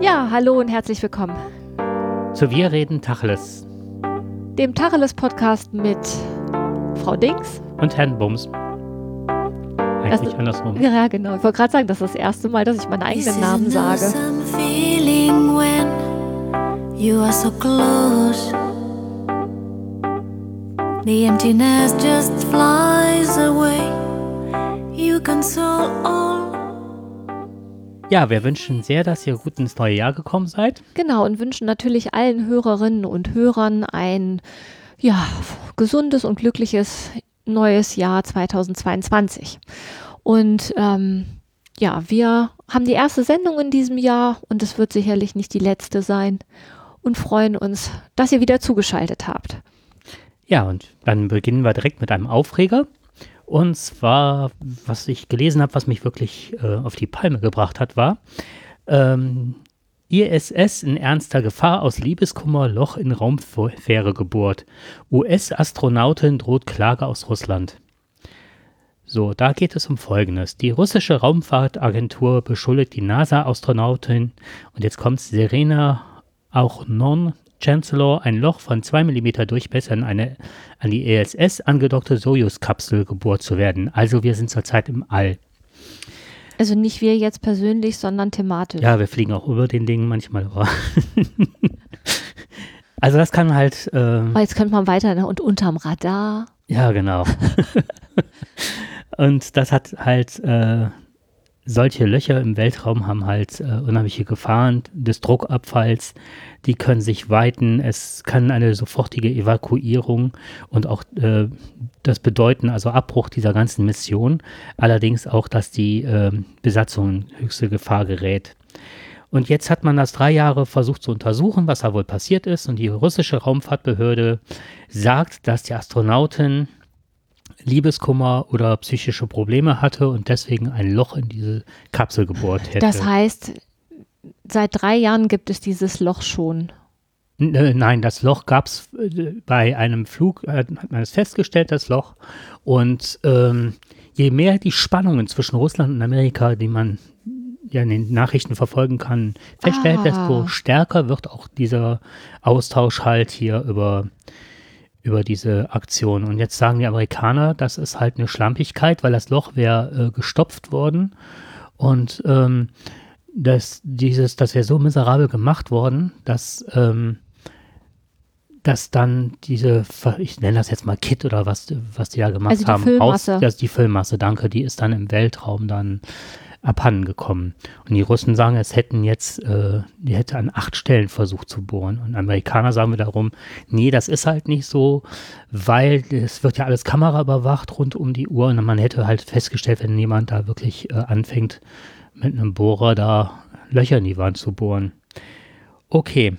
Ja, hallo und herzlich willkommen. Zu Wir reden Tacheles. Dem Tacheles-Podcast mit Frau Dings. Und Herrn Bums. Eigentlich Das- andersrum. Ja, genau. Ich wollte gerade sagen, das ist das erste Mal, dass ich meinen eigenen Namen sage. Some feeling when you are so close. The emptiness just flies away. You console all. Ja, wir wünschen sehr, dass ihr gut ins neue Jahr gekommen seid. Genau, und wünschen natürlich allen Hörerinnen und Hörern ein ja, gesundes und glückliches neues Jahr 2022. Und ähm, ja, wir haben die erste Sendung in diesem Jahr und es wird sicherlich nicht die letzte sein und freuen uns, dass ihr wieder zugeschaltet habt. Ja, und dann beginnen wir direkt mit einem Aufreger. Und zwar, was ich gelesen habe, was mich wirklich äh, auf die Palme gebracht hat, war ähm, ISS in ernster Gefahr aus Liebeskummer Loch in Raumfähre gebohrt. US-Astronautin droht Klage aus Russland. So, da geht es um Folgendes. Die russische Raumfahrtagentur beschuldigt die NASA-Astronautin, und jetzt kommt Serena auch non Chancellor, ein Loch von 2 mm Durchmesser in eine an die ISS angedockte Sojus-Kapsel gebohrt zu werden. Also wir sind zurzeit im All. Also nicht wir jetzt persönlich, sondern thematisch. Ja, wir fliegen auch über den Dingen manchmal. aber- also das kann halt, äh, Aber jetzt könnte man weiter ne? und unterm Radar. ja genau. Und das hat halt, äh, solche Löcher im Weltraum haben halt äh, unheimliche Gefahren des Druckabfalls. Die können sich weiten. Es kann eine sofortige Evakuierung und auch äh, das bedeuten, also Abbruch dieser ganzen Mission. Allerdings auch, dass die äh, Besatzung in höchste Gefahr gerät. Und jetzt hat man das drei Jahre versucht zu untersuchen, was da wohl passiert ist. Und die russische Raumfahrtbehörde sagt, dass die Astronautin Liebeskummer oder psychische Probleme hatte und deswegen ein Loch in diese Kapsel gebohrt hätte. Das heißt, seit drei Jahren gibt es dieses Loch schon. Äh, Nein, das Loch gab es bei einem Flug, äh, hat man es festgestellt, das Loch. Und ähm, je mehr die Spannungen zwischen Russland und Amerika, die man ja in den Nachrichten verfolgen kann, feststellt, Ah. desto stärker wird auch dieser Austausch halt hier über, über diese Aktion. Und jetzt sagen die Amerikaner, das ist halt eine Schlampigkeit, weil das Loch wäre äh, gestopft worden. Und ähm, das, dieses, das wäre so miserabel gemacht worden, dass, ähm, dass dann diese, ich nenne das jetzt mal Kit oder was, was die da gemacht Also die haben, Füllmasse. Aus, ist die Füllmasse, danke, die ist dann im Weltraum dann abhanden gekommen. Und die Russen sagen, es hätten jetzt, äh, die hätte an acht Stellen versucht zu bohren. Und Amerikaner sagen wir darum, nee, das ist halt nicht so, weil es wird ja alles Kamera überwacht rund um die Uhr und man hätte halt festgestellt, wenn jemand da wirklich äh, anfängt, mit einem Bohrer da Löcher in die Wand zu bohren. Okay.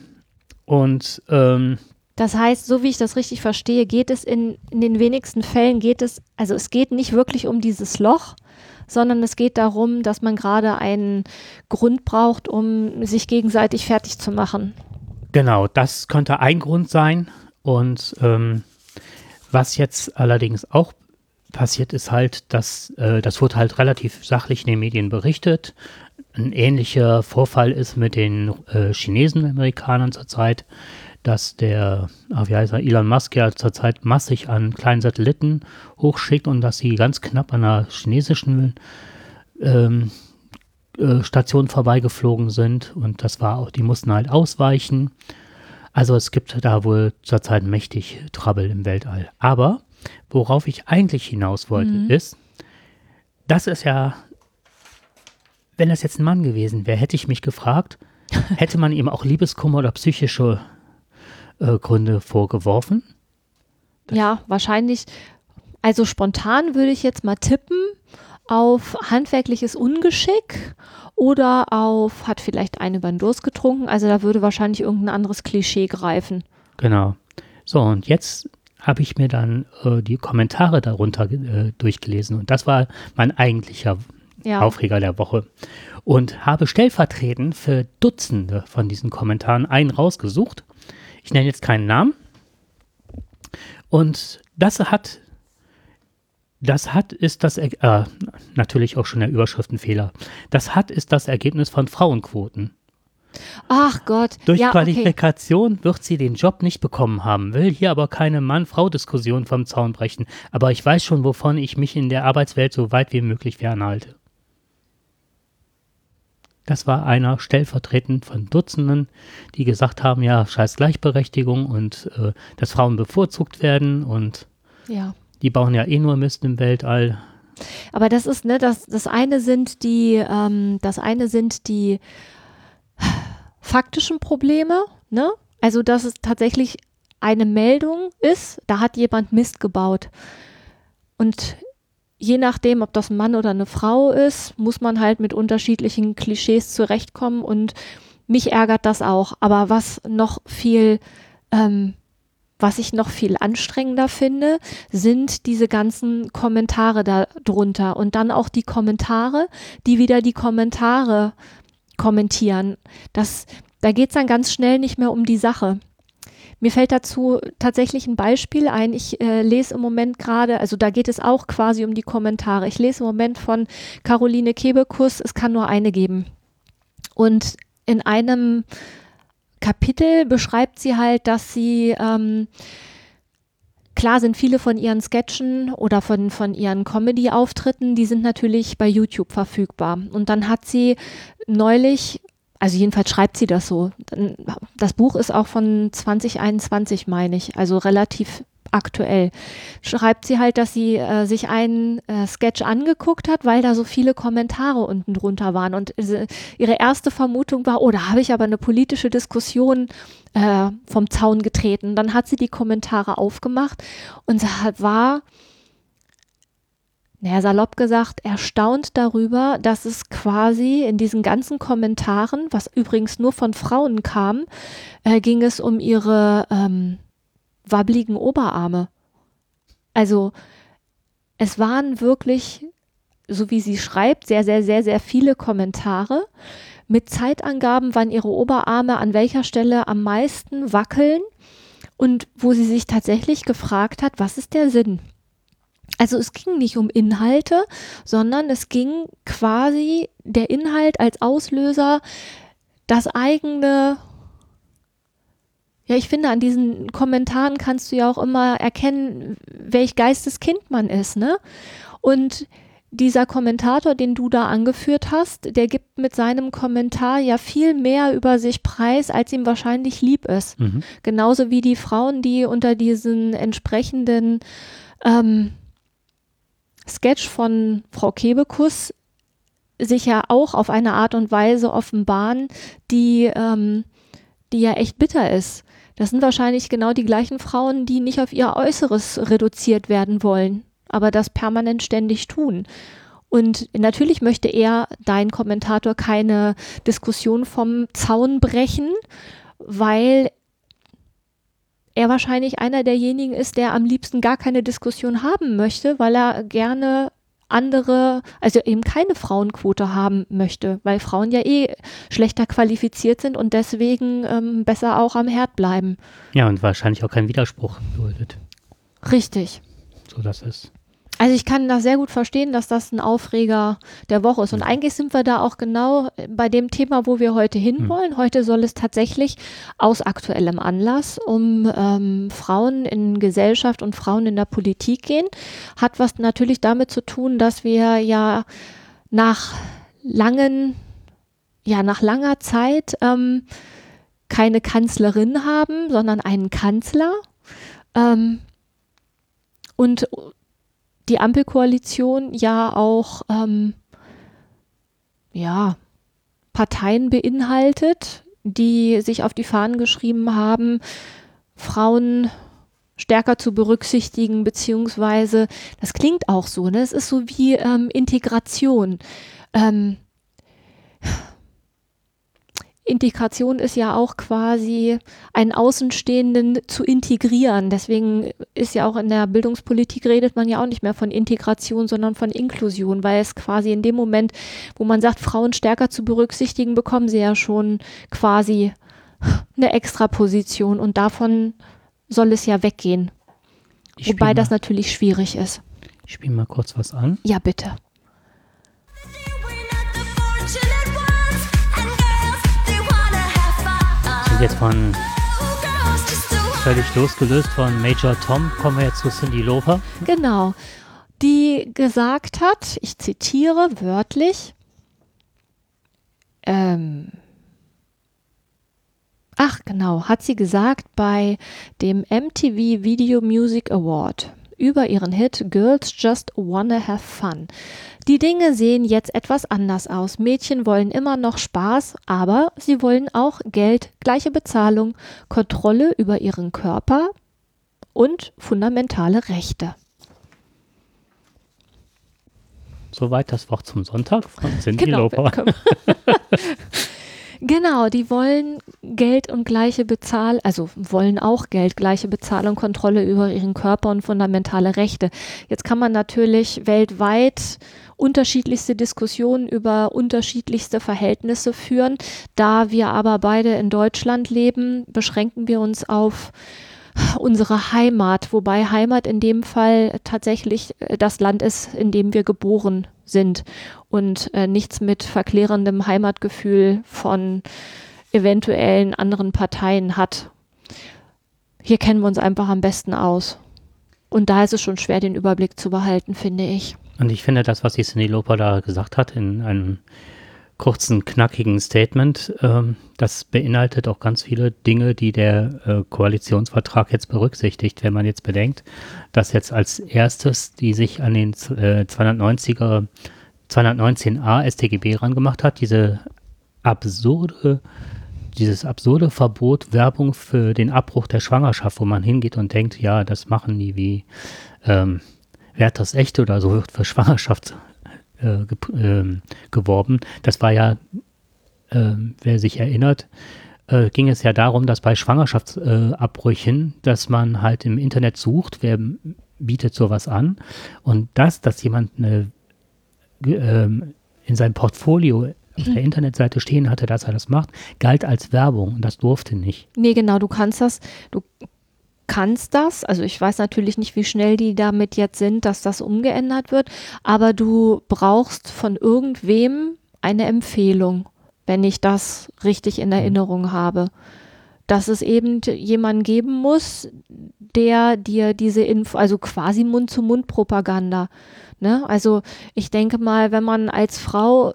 Und ähm, Das heißt, so wie ich das richtig verstehe, geht es in, in den wenigsten Fällen, geht es, also es geht nicht wirklich um dieses Loch, sondern es geht darum, dass man gerade einen Grund braucht, um sich gegenseitig fertig zu machen. Genau, das könnte ein Grund sein. Und ähm, was jetzt allerdings auch passiert ist halt, dass äh, das wurde halt relativ sachlich in den Medien berichtet. Ein ähnlicher Vorfall ist mit den äh, Chinesen und Amerikanern zurzeit, dass der, ah, wie heißt er, Elon Musk ja zurzeit massig an kleinen Satelliten hochschickt und dass sie ganz knapp an einer chinesischen ähm, äh, Station vorbeigeflogen sind und das war auch, die mussten halt ausweichen. Also es gibt da wohl zurzeit mächtig Trouble im Weltall. Aber worauf ich eigentlich hinaus wollte, ist, das ist ja, wenn das jetzt ein Mann gewesen wäre, hätte ich mich gefragt, hätte man ihm auch Liebeskummer oder psychische äh, Gründe vorgeworfen? Ja, wahrscheinlich, also spontan würde ich jetzt mal tippen auf handwerkliches Ungeschick oder auf hat vielleicht einen über den Durst getrunken. Also da würde wahrscheinlich irgendein anderes Klischee greifen. Genau. So, und jetzt habe ich mir dann äh, die Kommentare darunter äh, durchgelesen und das war mein eigentlicher Ja. Aufreger der Woche. Und habe stellvertretend für Dutzende von diesen Kommentaren einen rausgesucht. Ich nenne jetzt keinen Namen. Und das hat, das hat ist das, äh, natürlich auch schon der Überschriftenfehler. Das hat ist das Ergebnis von Frauenquoten. Ach Gott. Durch ja, okay. Qualifikation wird sie den Job nicht bekommen haben, will hier aber keine Mann-Frau-Diskussion vom Zaun brechen. Aber ich weiß schon, wovon ich mich in der Arbeitswelt so weit wie möglich fernhalte. Das war einer stellvertretend von Dutzenden, die gesagt haben, ja, scheiß Gleichberechtigung und äh, dass Frauen bevorzugt werden und Ja. die bauen ja eh nur Mist im Weltall. Aber das ist, ne, das, das eine sind die, ähm, das eine sind die faktischen Probleme, ne? Also, dass es tatsächlich eine Meldung ist, da hat jemand Mist gebaut. Und je nachdem, ob das ein Mann oder eine Frau ist, muss man halt mit unterschiedlichen Klischees zurechtkommen und mich ärgert das auch. Aber was noch viel, ähm, was ich noch viel anstrengender finde, sind diese ganzen Kommentare da drunter und dann auch die Kommentare, die wieder die Kommentare kommentieren. Das, da geht's dann ganz schnell nicht mehr um die Sache. Mir fällt dazu tatsächlich ein Beispiel ein. Ich äh, lese im Moment gerade, also da geht es auch quasi um die Kommentare. Ich lese im Moment von Caroline Kebekus, es kann nur eine geben. Und in einem Kapitel beschreibt sie halt, dass sie ähm, Klar sind viele von ihren Sketchen oder von, von ihren Comedy-Auftritten, die sind natürlich bei YouTube verfügbar. Und dann hat sie neulich, also jedenfalls schreibt sie das so, das Buch ist auch von 2021, meine ich, also relativ aktuell. Schreibt sie halt, dass sie äh, sich einen äh, Sketch angeguckt hat, weil da so viele Kommentare unten drunter waren. Und äh, ihre erste Vermutung war, oh, da habe ich aber eine politische Diskussion äh, vom Zaun getreten. Dann hat sie die Kommentare aufgemacht und war, naja, salopp gesagt, erstaunt darüber, dass es quasi in diesen ganzen Kommentaren, was übrigens nur von Frauen kam, äh, ging es um ihre ähm, wabbligen Oberarme. Also es waren wirklich, so wie sie schreibt, sehr, sehr, sehr, sehr viele Kommentare mit Zeitangaben, wann ihre Oberarme an welcher Stelle am meisten wackeln und wo sie sich tatsächlich gefragt hat, was ist der Sinn? Also es ging nicht um Inhalte, sondern es ging quasi der Inhalt als Auslöser, das eigene ja, ich finde, an diesen Kommentaren kannst du ja auch immer erkennen, welch Geisteskind man ist, ne? Und dieser Kommentator, den du da angeführt hast, der gibt mit seinem Kommentar ja viel mehr über sich preis, als ihm wahrscheinlich lieb ist. Mhm. Genauso wie die Frauen, die unter diesen entsprechenden ähm, Sketch von Frau Kebekus sich ja auch auf eine Art und Weise offenbaren, die, ähm, die ja echt bitter ist. Das sind wahrscheinlich genau die gleichen Frauen, die nicht auf ihr Äußeres reduziert werden wollen, aber das permanent ständig tun. Und natürlich möchte er, dein Kommentator, keine Diskussion vom Zaun brechen, weil er wahrscheinlich einer derjenigen ist, der am liebsten gar keine Diskussion haben möchte, weil er gerne andere, also eben keine Frauenquote haben möchte, weil Frauen ja eh schlechter qualifiziert sind und deswegen ähm, besser auch am Herd bleiben. Ja, und wahrscheinlich auch kein Widerspruch duldet. Richtig. So das ist. Also ich kann das sehr gut verstehen, dass das ein Aufreger der Woche ist. Und eigentlich sind wir da auch genau bei dem Thema, wo wir heute hinwollen. Heute soll es tatsächlich aus aktuellem Anlass um ähm, Frauen in Gesellschaft und Frauen in der Politik gehen. Hat was natürlich damit zu tun, dass wir ja nach langen, ja nach langer Zeit ähm, keine Kanzlerin haben, sondern einen Kanzler. Ähm, und die Ampelkoalition ja auch ähm, ja, Parteien beinhaltet, die sich auf die Fahnen geschrieben haben, Frauen stärker zu berücksichtigen, beziehungsweise, das klingt auch so, ne? Es ist so wie ähm, Integration. Ähm, Integration ist ja auch quasi einen Außenstehenden zu integrieren. Deswegen ist ja auch in der Bildungspolitik redet man ja auch nicht mehr von Integration, sondern von Inklusion, weil es quasi in dem Moment, wo man sagt, Frauen stärker zu berücksichtigen, bekommen sie ja schon quasi eine Extraposition und davon soll es ja weggehen. Ich Wobei das natürlich schwierig ist. Ich spiele mal kurz was an. Ja, bitte. Und jetzt von völlig losgelöst von Major Tom kommen wir jetzt zu Cindy Lauper. Genau. Die gesagt hat, ich zitiere wörtlich, ähm, ach genau, hat sie gesagt bei dem MTV Video Music Award über ihren Hit Girls Just Wanna Have Fun. Die Dinge sehen jetzt etwas anders aus. Mädchen wollen immer noch Spaß, aber sie wollen auch Geld, gleiche Bezahlung, Kontrolle über ihren Körper und fundamentale Rechte. Soweit das Wort zum Sonntag von Cindy Genau, Lauper. Genau, die wollen Geld und gleiche Bezahlung, also wollen auch Geld, gleiche Bezahlung, Kontrolle über ihren Körper und fundamentale Rechte. Jetzt kann man natürlich weltweit unterschiedlichste Diskussionen über unterschiedlichste Verhältnisse führen. Da wir aber beide in Deutschland leben, beschränken wir uns auf unsere Heimat, wobei Heimat in dem Fall tatsächlich äh, das Land ist, in dem wir geboren sind und äh, nichts mit verklärendem Heimatgefühl von eventuellen anderen Parteien hat. Hier kennen wir uns einfach am besten aus. Und da ist es schon schwer, den Überblick zu behalten, finde ich. Und ich finde, das, was die Cindy Lauper da gesagt hat, in einem kurzen, knackigen Statement, ähm, das beinhaltet auch ganz viele Dinge, die der äh, Koalitionsvertrag jetzt berücksichtigt. Wenn man jetzt bedenkt, dass jetzt als erstes die sich an den äh, 290er, 219a StGB rangemacht hat, diese absurde, dieses absurde Verbot Werbung für den Abbruch der Schwangerschaft, wo man hingeht und denkt, ja, das machen die wie ähm, Wert das Echte oder so wird für Schwangerschaft äh, ge äh, geworben. Das war ja, äh, wer sich erinnert, äh, ging es ja darum, dass bei Schwangerschaftsabbrüchen, dass man halt im Internet sucht, wer bietet sowas an und das, dass jemand eine, ähm, in seinem Portfolio auf der Internetseite stehen hatte, dass er das macht, galt als Werbung und das durfte nicht. Nee, genau, du kannst das, du kannst das, also ich weiß natürlich nicht, wie schnell die damit jetzt sind, dass das umgeändert wird, aber du brauchst von irgendwem eine Empfehlung, wenn ich das richtig in Erinnerung habe. Dass es eben jemanden geben muss, der dir diese Info, also quasi Mund-zu-Mund-Propaganda. Ne? Also ich denke mal, wenn man als Frau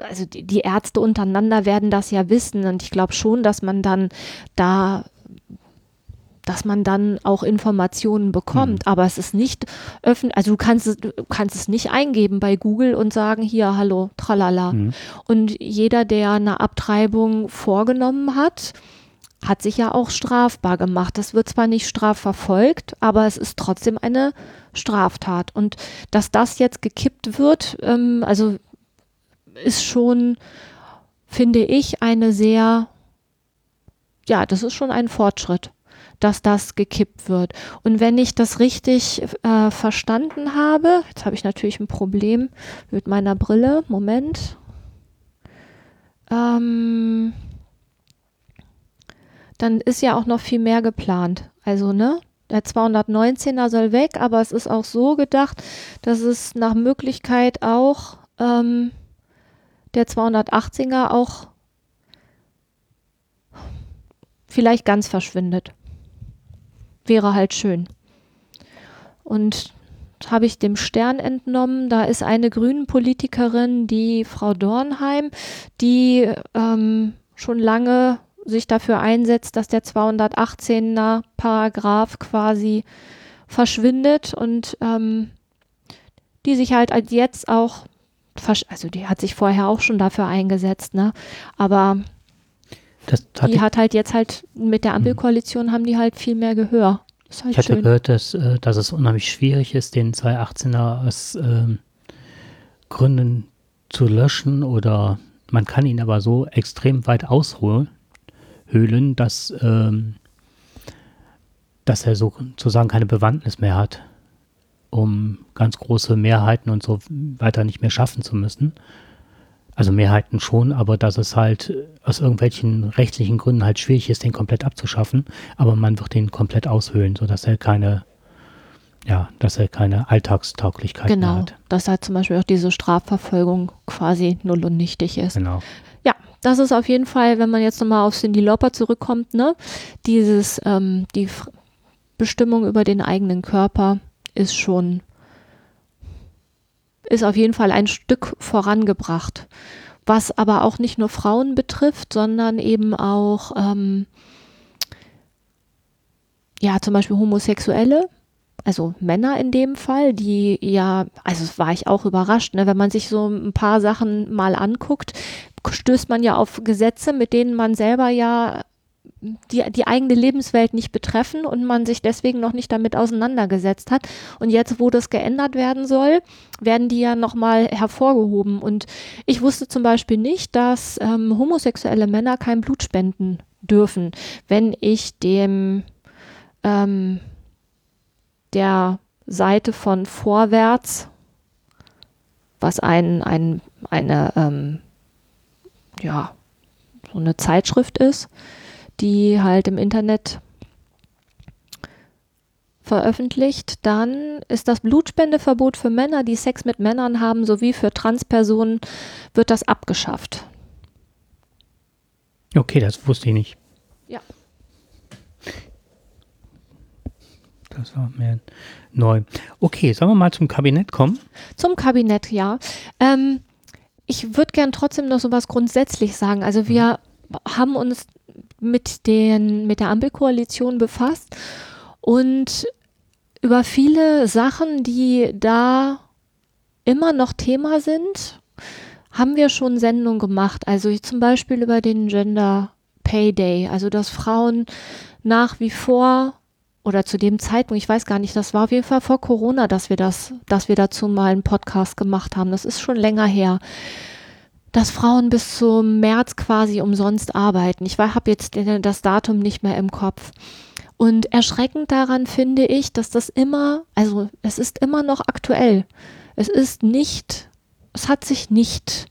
also die, die Ärzte untereinander werden das ja wissen und ich glaube schon, dass man dann da dass man dann auch Informationen bekommt, Mhm. aber es ist nicht öffentlich, also du kannst es, du kannst es nicht eingeben bei Google und sagen, hier, hallo, tralala. Mhm. Und jeder, der eine Abtreibung vorgenommen hat, hat sich ja auch strafbar gemacht. Das wird zwar nicht strafverfolgt, aber es ist trotzdem eine Straftat. Und dass das jetzt gekippt wird, ähm, also ist schon, finde ich, eine sehr, ja, das ist schon ein Fortschritt, dass das gekippt wird. Und wenn ich das richtig äh, verstanden habe, jetzt habe ich natürlich ein Problem mit meiner Brille. Moment. Ähm, dann ist ja auch noch viel mehr geplant. Also, ne? Der 219er soll weg, aber es ist auch so gedacht, dass es nach Möglichkeit auch ähm, der 218er auch vielleicht ganz verschwindet. Wäre halt schön. Und habe ich dem Stern entnommen, da ist eine grünen Politikerin, die Frau Dornheim, die ähm, schon lange sich dafür einsetzt, dass der 218er Paragraph quasi verschwindet und ähm, die sich halt als jetzt auch, also die hat sich vorher auch schon dafür eingesetzt, ne? Aber die hat halt jetzt halt mit der Ampelkoalition haben die halt viel mehr Gehör. Ist halt Ich hatte schön. gehört, dass, äh, dass es unheimlich schwierig ist, den 218er aus ähm, Gründen zu löschen oder man kann ihn aber so extrem weit aushöhlen, dass, ähm, dass er sozusagen keine Bewandtnis mehr hat, um ganz große Mehrheiten und so weiter nicht mehr schaffen zu müssen. Also Mehrheiten schon, aber dass es halt aus irgendwelchen rechtlichen Gründen halt schwierig ist, den komplett abzuschaffen. Aber man wird den komplett aushöhlen, sodass er keine, ja, dass er keine Alltagstauglichkeit mehr Genau, hat. dass halt zum Beispiel auch diese Strafverfolgung quasi null und nichtig ist. Genau. Das ist auf jeden Fall, wenn man jetzt nochmal auf Cindy Lauper zurückkommt, ne, dieses, ähm, die F Bestimmung über den eigenen Körper ist schon, ist auf jeden Fall ein Stück vorangebracht. Was aber auch nicht nur Frauen betrifft, sondern eben auch, ähm, ja, zum Beispiel Homosexuelle, also Männer in dem Fall, die ja, also war ich auch überrascht, ne, wenn man sich so ein paar Sachen mal anguckt, stößt man ja auf Gesetze, mit denen man selber ja die, die eigene Lebenswelt nicht betreffen und man sich deswegen noch nicht damit auseinandergesetzt hat. Und jetzt, wo das geändert werden soll, werden die ja nochmal hervorgehoben. Und ich wusste zum Beispiel nicht, dass ähm, homosexuelle Männer kein Blut spenden dürfen, wenn ich dem ähm, der Seite von Vorwärts, was ein, ein eine ähm, ja so eine Zeitschrift ist, die halt im Internet veröffentlicht, dann ist das Blutspendeverbot für Männer, die Sex mit Männern haben, sowie für Transpersonen wird das abgeschafft. Okay, das wusste ich nicht. Ja. Das war mehr neu. Okay, sollen wir mal zum Kabinett kommen? Zum Kabinett, ja. Ähm, ich würde gern trotzdem noch so was grundsätzlich sagen. Also wir haben uns mit, den, mit der Ampelkoalition befasst und über viele Sachen, die da immer noch Thema sind, haben wir schon Sendungen gemacht. Also zum Beispiel über den Gender Pay Day, also dass Frauen nach wie vor oder zu dem Zeitpunkt, ich weiß gar nicht, das war auf jeden Fall vor Corona, dass wir das, dass wir dazu mal einen Podcast gemacht haben. Das ist schon länger her dass Frauen bis zum März quasi umsonst arbeiten. Ich habe jetzt das Datum nicht mehr im Kopf. Und erschreckend daran finde ich, dass das immer, also es ist immer noch aktuell. Es ist nicht, es hat sich nicht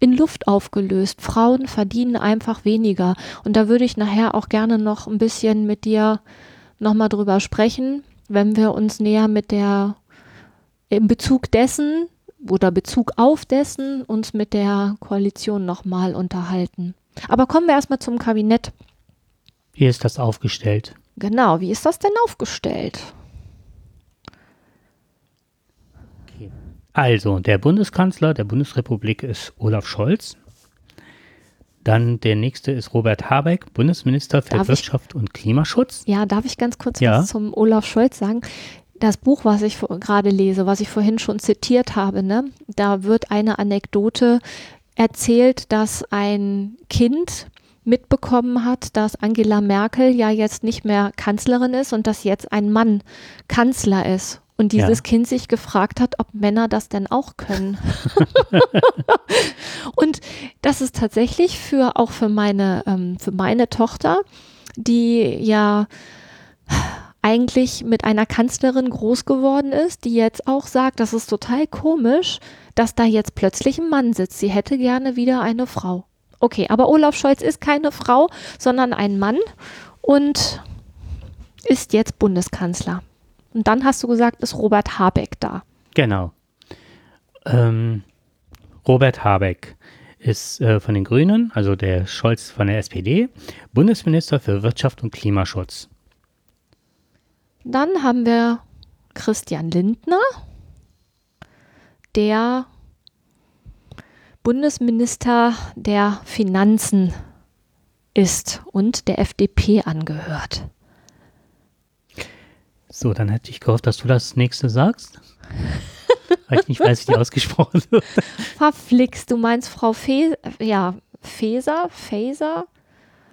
in Luft aufgelöst. Frauen verdienen einfach weniger. Und da würde ich nachher auch gerne noch ein bisschen mit dir nochmal drüber sprechen, wenn wir uns näher mit der, im Bezug dessen, oder Bezug auf dessen uns mit der Koalition nochmal unterhalten. Aber kommen wir erstmal zum Kabinett. Wie ist das aufgestellt? Genau, wie ist das denn aufgestellt? Also, der Bundeskanzler der Bundesrepublik ist Olaf Scholz. Dann der nächste ist Robert Habeck, Bundesminister für darf Wirtschaft ich, und Klimaschutz. Ja, darf ich ganz kurz ja. was zum Olaf Scholz sagen? das Buch, was ich gerade lese, was ich vorhin schon zitiert habe, ne, da wird eine Anekdote erzählt, dass ein Kind mitbekommen hat, dass Angela Merkel ja jetzt nicht mehr Kanzlerin ist und dass jetzt ein Mann Kanzler ist. Und dieses ja. Kind sich gefragt hat, ob Männer das denn auch können. und das ist tatsächlich für auch für meine, ähm, für meine Tochter, die ja eigentlich mit einer Kanzlerin groß geworden ist, die jetzt auch sagt, das ist total komisch, dass da jetzt plötzlich ein Mann sitzt. Sie hätte gerne wieder eine Frau. Okay, aber Olaf Scholz ist keine Frau, sondern ein Mann und ist jetzt Bundeskanzler. Und dann hast du gesagt, ist Robert Habeck da. Genau. Ähm, Robert Habeck ist äh, von den Grünen, also der Scholz von der SPD, Bundesminister für Wirtschaft und Klimaschutz. Dann haben wir Christian Lindner, der Bundesminister der Finanzen ist und der FDP angehört. So, dann hätte ich gehofft, dass du das nächste sagst. Weil ich nicht weiß, wie die ausgesprochen wird. Verflixt, du meinst Frau Fe ja, Feser, Faser?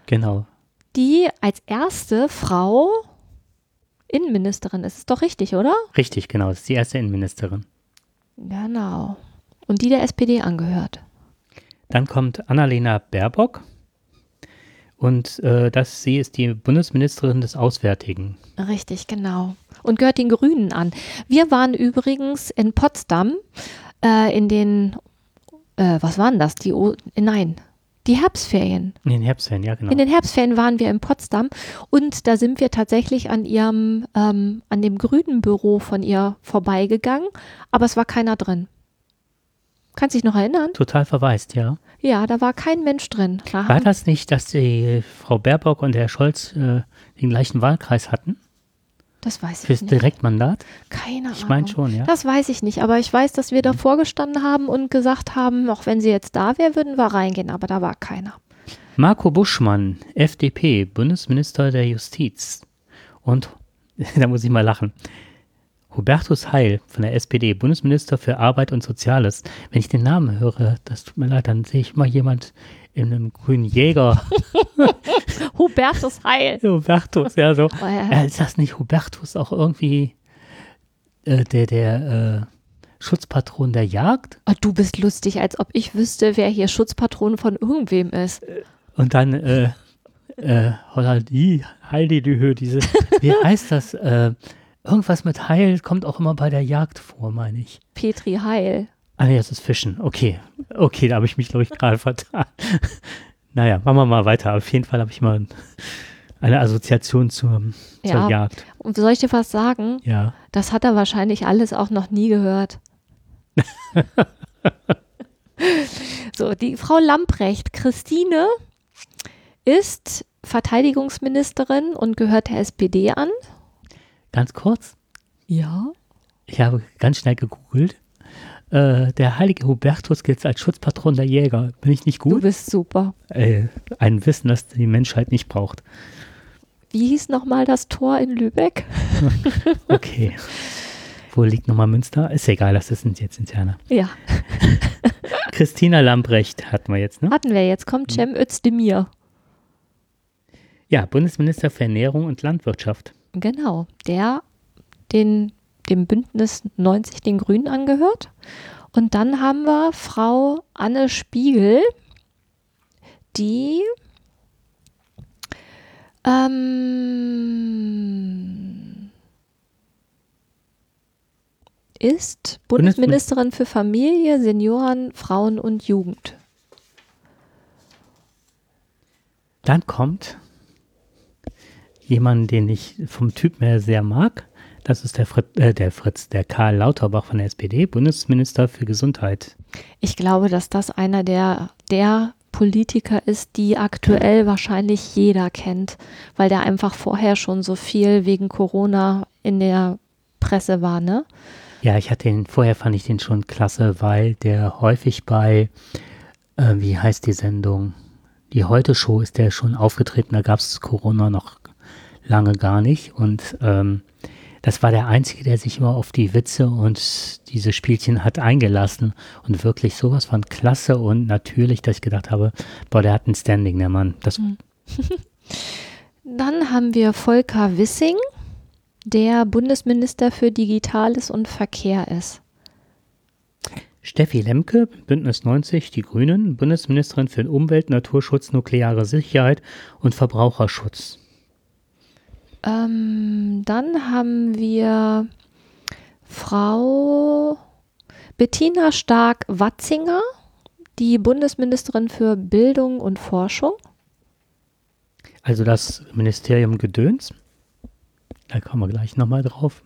Genau. Die als erste Frau Innenministerin ist. Ist doch richtig, oder? Richtig, genau. Das ist die erste Innenministerin. Genau. Und die der SPD angehört. Dann kommt Annalena Baerbock. Und äh, das, sie ist die Bundesministerin des Auswärtigen. Richtig, genau. Und gehört den Grünen an. Wir waren übrigens in Potsdam äh, in den, äh, was waren das? Die, o nein, die Herbstferien. In den Herbstferien, ja, genau. In den Herbstferien waren wir in Potsdam und da sind wir tatsächlich an ihrem, ähm, an dem grünen Büro von ihr vorbeigegangen, aber es war keiner drin. Kannst dich noch erinnern? Total verwaist, ja. Ja, da war kein Mensch drin. Da War das nicht, dass die Frau Baerbock und Herr Scholz äh, den gleichen Wahlkreis hatten das weiß fürs ich nicht. Direktmandat? Keine Ahnung. Ich meine schon, ja. Das weiß ich nicht, aber ich weiß, dass wir davor gestanden haben und gesagt haben, auch wenn sie jetzt da wäre, würden wir reingehen, aber da war keiner. Marco Buschmann, FDP, Bundesminister der Justiz. Und, da muss ich mal lachen, Hubertus Heil von der SPD, Bundesminister für Arbeit und Soziales. Wenn ich den Namen höre, das tut mir leid, dann sehe ich immer jemand in einem grünen Jäger. Hubertus Heil. Hubertus, ja so. Oh, ja. Äh, ist das nicht Hubertus auch irgendwie äh, der, der äh, Schutzpatron der Jagd? Oh, du bist lustig, als ob ich wüsste, wer hier Schutzpatron von irgendwem ist. Und dann, äh, äh, Hollandi, Heilidühö, diese, wie heißt das? Irgendwas mit Heil kommt auch immer bei der Jagd vor, meine ich. Petri Heil. Ah, nee, das ist Fischen. Okay. Okay, da habe ich mich, glaube ich, gerade vertan. naja, machen wir mal weiter. Auf jeden Fall habe ich mal eine Assoziation zur, zur Ja. Jagd. Und soll ich dir was sagen? Ja. Das hat er wahrscheinlich alles auch noch nie gehört. so, die Frau Lamprecht, Christine, ist Verteidigungsministerin und gehört der SPD an. Ganz kurz. Ja. Ich habe ganz schnell gegoogelt. Äh, der heilige Hubertus gilt als Schutzpatron der Jäger. Bin ich nicht Du gut? bist super. Äh, ein Wissen, das die Menschheit nicht braucht. Wie hieß nochmal das Tor in Lübeck? Okay. Wo liegt nochmal Münster? Ist egal, das ist jetzt interne. Ja, Christina Lambrecht hatten wir jetzt, ne? hatten wir jetzt. Kommt Cem Özdemir. Ja, Bundesminister für Ernährung und Landwirtschaft. Genau, der den, dem Bündnis 90 den Grünen angehört. Und dann haben wir Frau Anne Spiegel, die ähm, ist Bundesmin- Bundesministerin für Familie, Senioren, Frauen und Jugend. Dann kommt jemand, den ich vom Typ her sehr mag. Das ist der, Frit, äh, der Fritz, der Karl Lauterbach von der SPD, Bundesminister für Gesundheit. Ich glaube, dass das einer der, der Politiker ist, die aktuell wahrscheinlich jeder kennt, weil der einfach vorher schon so viel wegen Corona in der Presse war, ne? Ja, ich hatte den, vorher fand ich den schon klasse, weil der häufig bei, äh, wie heißt die Sendung? Die Heute-Show ist der schon aufgetreten, da gab es Corona noch lange gar nicht. Und ähm, das war der Einzige, der sich immer auf die Witze und diese Spielchen hat eingelassen. Und wirklich sowas von klasse und natürlich, dass ich gedacht habe, boah, der hat ein Standing, der Mann. Das, Dann haben wir Volker Wissing, der Bundesminister für Digitales und Verkehr ist. Steffi Lemke, Bündnis 90, die Grünen, Bundesministerin für Umwelt, Naturschutz, nukleare Sicherheit und Verbraucherschutz. Ähm, dann haben wir Frau Bettina Stark-Watzinger, die Bundesministerin für Bildung und Forschung. Also das Ministerium Gedöns. Da kommen wir gleich nochmal drauf.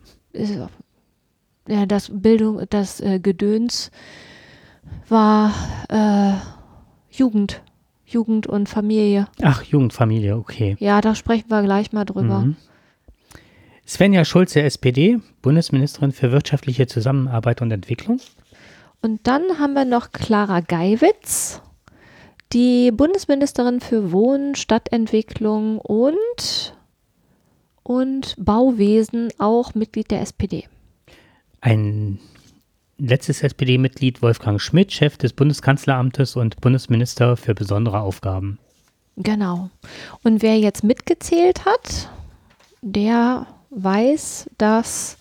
Ja, das Bildung, das äh, Gedöns war äh, Jugend, Jugend und Familie. Ach, Jugendfamilie, okay. Ja, da sprechen wir gleich mal drüber. Mhm. Svenja Schulze, SPD, Bundesministerin für wirtschaftliche Zusammenarbeit und Entwicklung. Und dann haben wir noch Clara Geiwitz, die Bundesministerin für Wohnen, Stadtentwicklung und, und Bauwesen, auch Mitglied der SPD. Ein letztes SPD-Mitglied Wolfgang Schmidt, Chef des Bundeskanzleramtes und Bundesminister für besondere Aufgaben. Genau. Und wer jetzt mitgezählt hat, der weiß, dass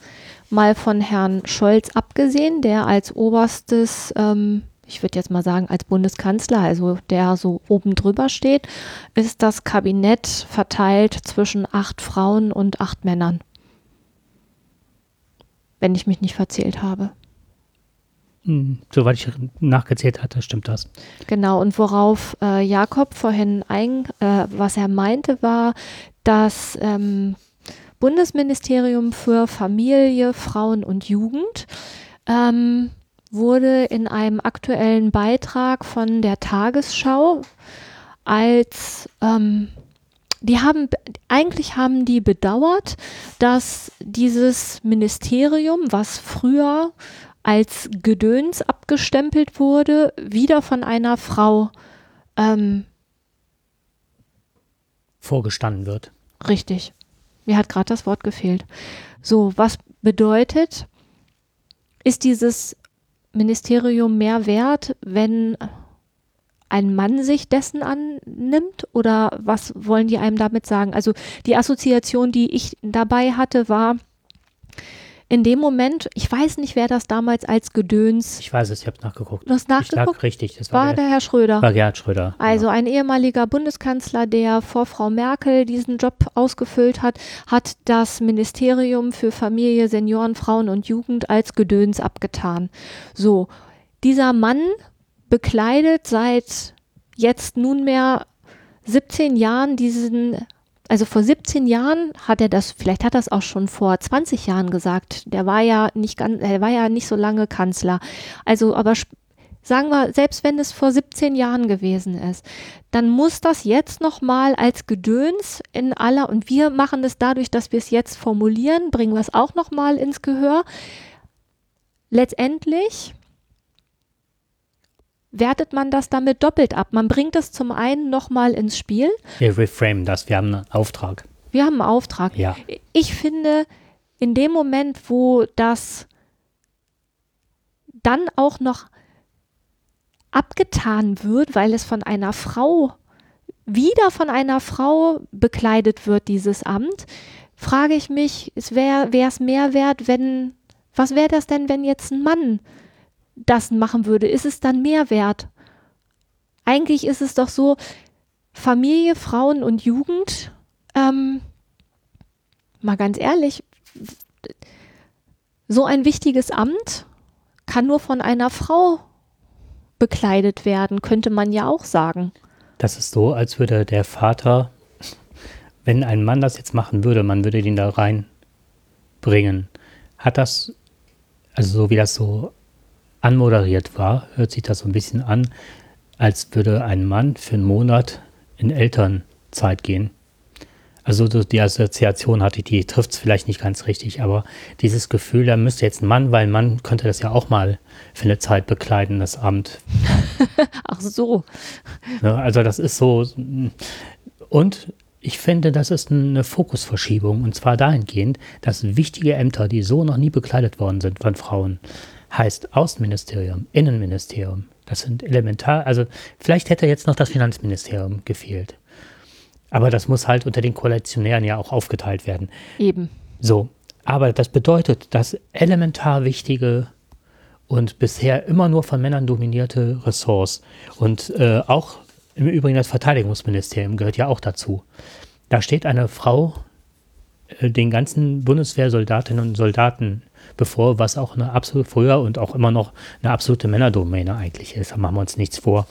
mal von Herrn Scholz abgesehen, der als oberstes, ähm, ich würde jetzt mal sagen, als Bundeskanzler, also der so oben drüber steht, ist das Kabinett verteilt zwischen acht Frauen und acht Männern. Wenn ich mich nicht verzählt habe. Hm, soweit ich nachgezählt hatte, stimmt das. Genau, und worauf äh, Jakob vorhin ein, äh, was er meinte, war, das ähm, Bundesministerium für Familie, Frauen und Jugend ähm, wurde in einem aktuellen Beitrag von der Tagesschau als ähm, die haben eigentlich haben die bedauert, dass dieses Ministerium, was früher als Gedöns abgestempelt wurde, wieder von einer Frau ähm, vorgestanden wird. Richtig. Mir hat gerade das Wort gefehlt. So, was bedeutet, ist dieses Ministerium mehr wert, wenn ein Mann sich dessen annimmt oder was wollen die einem damit sagen? Also die Assoziation, die ich dabei hatte, war in dem Moment, ich weiß nicht, wer das damals als Gedöns. Ich weiß es, ich habe nachgeguckt. Du hast nachgeguckt? Richtig, das war, war der, der, Herr Schröder. War Gerhard Schröder. Also genau. ein ehemaliger Bundeskanzler, der vor Frau Merkel diesen Job ausgefüllt hat, hat das Ministerium für Familie, Senioren, Frauen und Jugend als Gedöns abgetan. So, dieser Mann bekleidet seit jetzt nunmehr 17 Jahren diesen, also vor 17 Jahren hat er das, vielleicht hat er das auch schon vor 20 Jahren gesagt. Der war ja nicht ganz, er war ja nicht so lange Kanzler. Also, aber sagen wir, selbst wenn es vor 17 Jahren gewesen ist, dann muss das jetzt nochmal als Gedöns in aller, und wir machen es dadurch, dass wir es jetzt formulieren, bringen wir es auch nochmal ins Gehör. Letztendlich wertet man das damit doppelt ab. Man bringt es zum einen nochmal ins Spiel. Wir reframe das, wir haben einen Auftrag. Wir haben einen Auftrag. Ja. Ich finde, in dem Moment, wo das dann auch noch abgetan wird, weil es von einer Frau, wieder von einer Frau bekleidet wird, dieses Amt, frage ich mich, wäre es mehr wert, wenn, was wäre das denn, wenn jetzt ein Mann das machen würde, ist es dann mehr wert? Eigentlich ist es doch so, Familie, Frauen und Jugend, ähm, mal ganz ehrlich, so ein wichtiges Amt kann nur von einer Frau bekleidet werden, könnte man ja auch sagen. Das ist so, als würde der Vater, wenn ein Mann das jetzt machen würde, man würde den da reinbringen. Hat das, also so wie das so anmoderiert war, hört sich das so ein bisschen an, als würde ein Mann für einen Monat in Elternzeit gehen. Also die Assoziation hatte, die trifft es vielleicht nicht ganz richtig, aber dieses Gefühl, da müsste jetzt ein Mann, weil ein Mann könnte das ja auch mal für eine Zeit bekleiden, das Amt. Ach so. Ja, also das ist so. Und ich finde, das ist eine Fokusverschiebung und zwar dahingehend, dass wichtige Ämter, die so noch nie bekleidet worden sind von Frauen, heißt Außenministerium, Innenministerium. Das sind elementar, also vielleicht hätte jetzt noch das Finanzministerium gefehlt. Aber das muss halt unter den Koalitionären ja auch aufgeteilt werden. Eben. So, aber das bedeutet, dass elementar wichtige und bisher immer nur von Männern dominierte Ressorts und äh, auch im Übrigen das Verteidigungsministerium gehört ja auch dazu. Da steht eine Frau äh, den ganzen Bundeswehrsoldatinnen und Soldaten bevor, was auch eine absolut früher und auch immer noch eine absolute Männerdomäne eigentlich ist. Da machen wir uns nichts vor.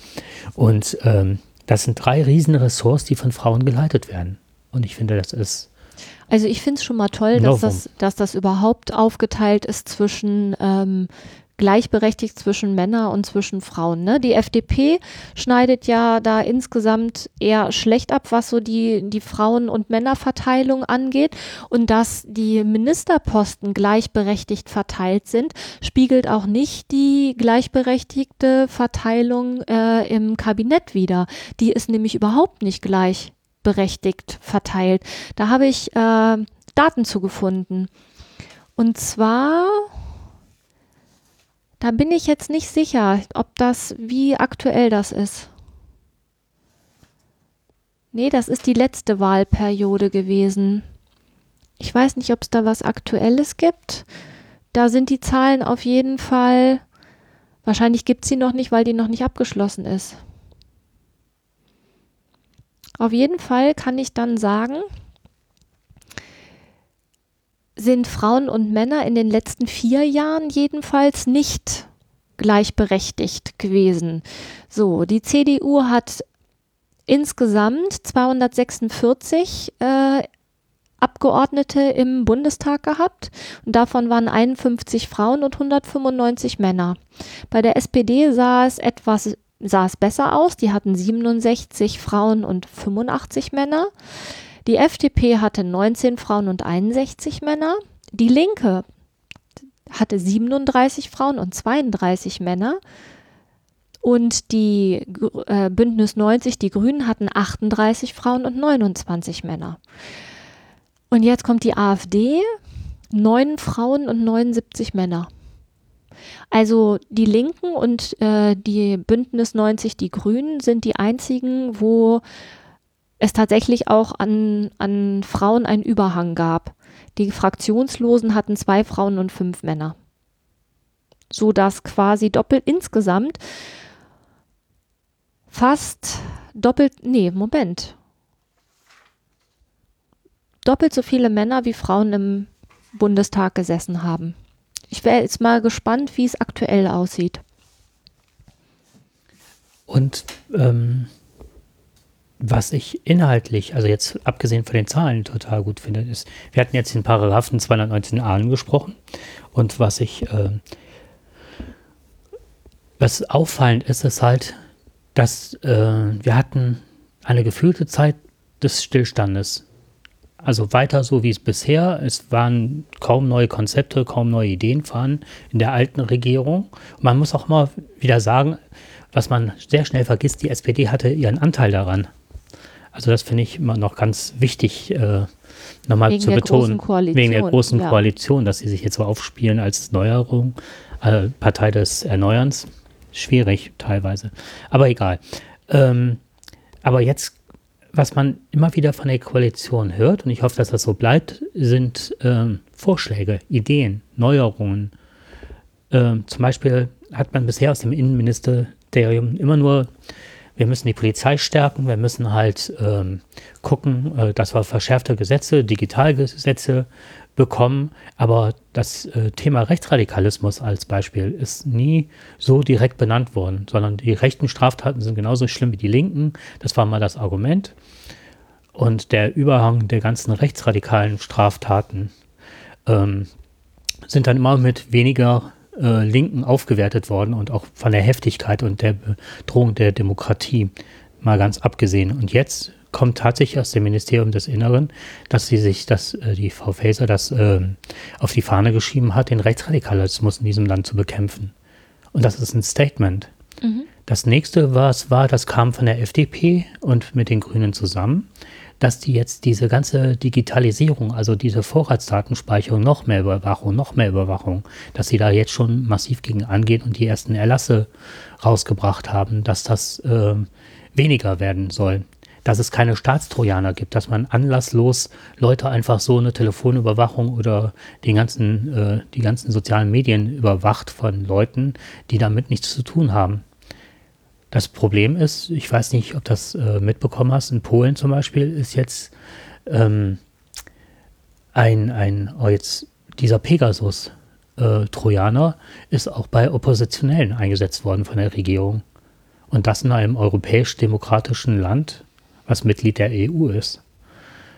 Und ähm, das sind drei riesen Ressorts, die von Frauen geleitet werden. Und ich finde, das ist. Also ich finde es schon mal toll, dass das, dass das überhaupt aufgeteilt ist zwischen ähm, gleichberechtigt zwischen Männern und zwischen Frauen. Ne? Die FDP schneidet ja da insgesamt eher schlecht ab, was so die, die Frauen- und Männerverteilung angeht. Und dass die Ministerposten gleichberechtigt verteilt sind, spiegelt auch nicht die gleichberechtigte Verteilung äh, im Kabinett wider. Die ist nämlich überhaupt nicht gleichberechtigt verteilt. Da habe ich äh, Daten zugefunden. Und zwar da bin ich jetzt nicht sicher, ob das, wie aktuell das ist. Nee, das ist die letzte Wahlperiode gewesen. Ich weiß nicht, ob es da was Aktuelles gibt. Da sind die Zahlen auf jeden Fall. Wahrscheinlich gibt es sie noch nicht, weil die noch nicht abgeschlossen ist. Auf jeden Fall kann ich dann sagen, sind Frauen und Männer in den letzten vier Jahren jedenfalls nicht gleichberechtigt gewesen. So, die CDU hat insgesamt 246 äh, Abgeordnete im Bundestag gehabt und davon waren 51 Frauen und 195 Männer. Bei der SPD sah es etwas sah es besser aus. Die hatten 67 Frauen und 85 Männer. Die FDP hatte 19 Frauen und 61 Männer. Die Linke hatte 37 Frauen und 32 Männer. Und die äh, Bündnis 90, die Grünen, hatten 38 Frauen und 29 Männer. Und jetzt kommt die AfD, 9 Frauen und 79 Männer. Also die Linken und äh, die Bündnis 90, die Grünen sind die einzigen, wo es tatsächlich auch an, an Frauen einen Überhang gab. Die Fraktionslosen hatten zwei Frauen und fünf Männer. So dass quasi doppelt insgesamt fast doppelt, nee, Moment. Doppelt so viele Männer wie Frauen im Bundestag gesessen haben. Ich wäre jetzt mal gespannt, wie es aktuell aussieht. Und ähm, was ich inhaltlich, also jetzt abgesehen von den Zahlen total gut finde, ist, wir hatten jetzt den Paragraphen 219a angesprochen und was ich, äh, was auffallend ist, ist halt, dass äh, wir hatten eine gefühlte Zeit des Stillstandes also weiter so wie es bisher. Es waren kaum neue Konzepte, kaum neue Ideen vorhanden in der alten Regierung. Und man muss auch immer wieder sagen, was man sehr schnell vergisst, die SPD hatte ihren Anteil daran. Also das finde ich immer noch ganz wichtig, äh, nochmal zu betonen. Wegen der großen ja. Koalition, dass sie sich jetzt so aufspielen als Neuerung, äh, Partei des Erneuerns. Schwierig teilweise. Aber egal. Ähm, aber jetzt was man immer wieder von der Koalition hört, und ich hoffe, dass das so bleibt, sind ähm, Vorschläge, Ideen, Neuerungen. Ähm, zum Beispiel hat man bisher aus dem Innenministerium immer nur, wir müssen die Polizei stärken, wir müssen halt ähm, gucken, äh, dass wir verschärfte Gesetze, Digitalgesetze bekommen. Aber das äh, Thema Rechtsradikalismus als Beispiel ist nie so direkt benannt worden, sondern die rechten Straftaten sind genauso schlimm wie die linken. Das war mal das Argument. Und der Überhang der ganzen rechtsradikalen Straftaten ähm, sind dann immer mit weniger äh, Linken aufgewertet worden und auch von der Heftigkeit und der Bedrohung der Demokratie mal ganz abgesehen. Und jetzt kommt tatsächlich aus dem Ministerium des Inneren, dass sie sich, dass äh, die Frau Faeser das äh, auf die Fahne geschrieben hat, den Rechtsradikalismus in diesem Land zu bekämpfen. Und das ist ein Statement. Mhm. Das nächste, was war, das kam von der FDP und mit den Grünen zusammen, dass die jetzt diese ganze Digitalisierung, also diese Vorratsdatenspeicherung, noch mehr Überwachung, noch mehr Überwachung, dass sie da jetzt schon massiv gegen angehen und die ersten Erlasse rausgebracht haben, dass das äh, weniger werden soll dass es keine Staatstrojaner gibt, dass man anlasslos Leute einfach so eine Telefonüberwachung oder den ganzen, äh, die ganzen sozialen Medien überwacht von Leuten, die damit nichts zu tun haben. Das Problem ist, ich weiß nicht, ob das äh, mitbekommen hast, in Polen zum Beispiel ist jetzt ähm, ein, ein oh jetzt dieser Pegasus äh, Trojaner ist auch bei Oppositionellen eingesetzt worden von der Regierung. Und das in einem europäisch-demokratischen Land, was Mitglied der EU ist.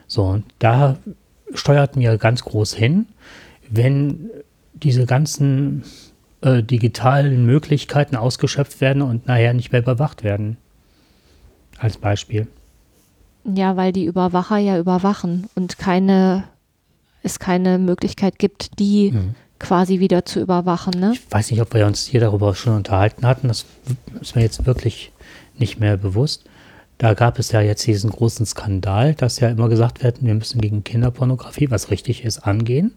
So, und da steuert mir ganz groß hin, wenn diese ganzen äh, digitalen Möglichkeiten ausgeschöpft werden und nachher nicht mehr überwacht werden. Als Beispiel. Ja, weil die Überwacher ja überwachen und keine, es keine Möglichkeit gibt, die mhm. quasi wieder zu überwachen. Ne? Ich weiß nicht, ob wir uns hier darüber schon unterhalten hatten. Das ist mir jetzt wirklich nicht mehr bewusst. Da gab es ja jetzt diesen großen Skandal, dass ja immer gesagt wird, wir müssen gegen Kinderpornografie, was richtig ist, angehen.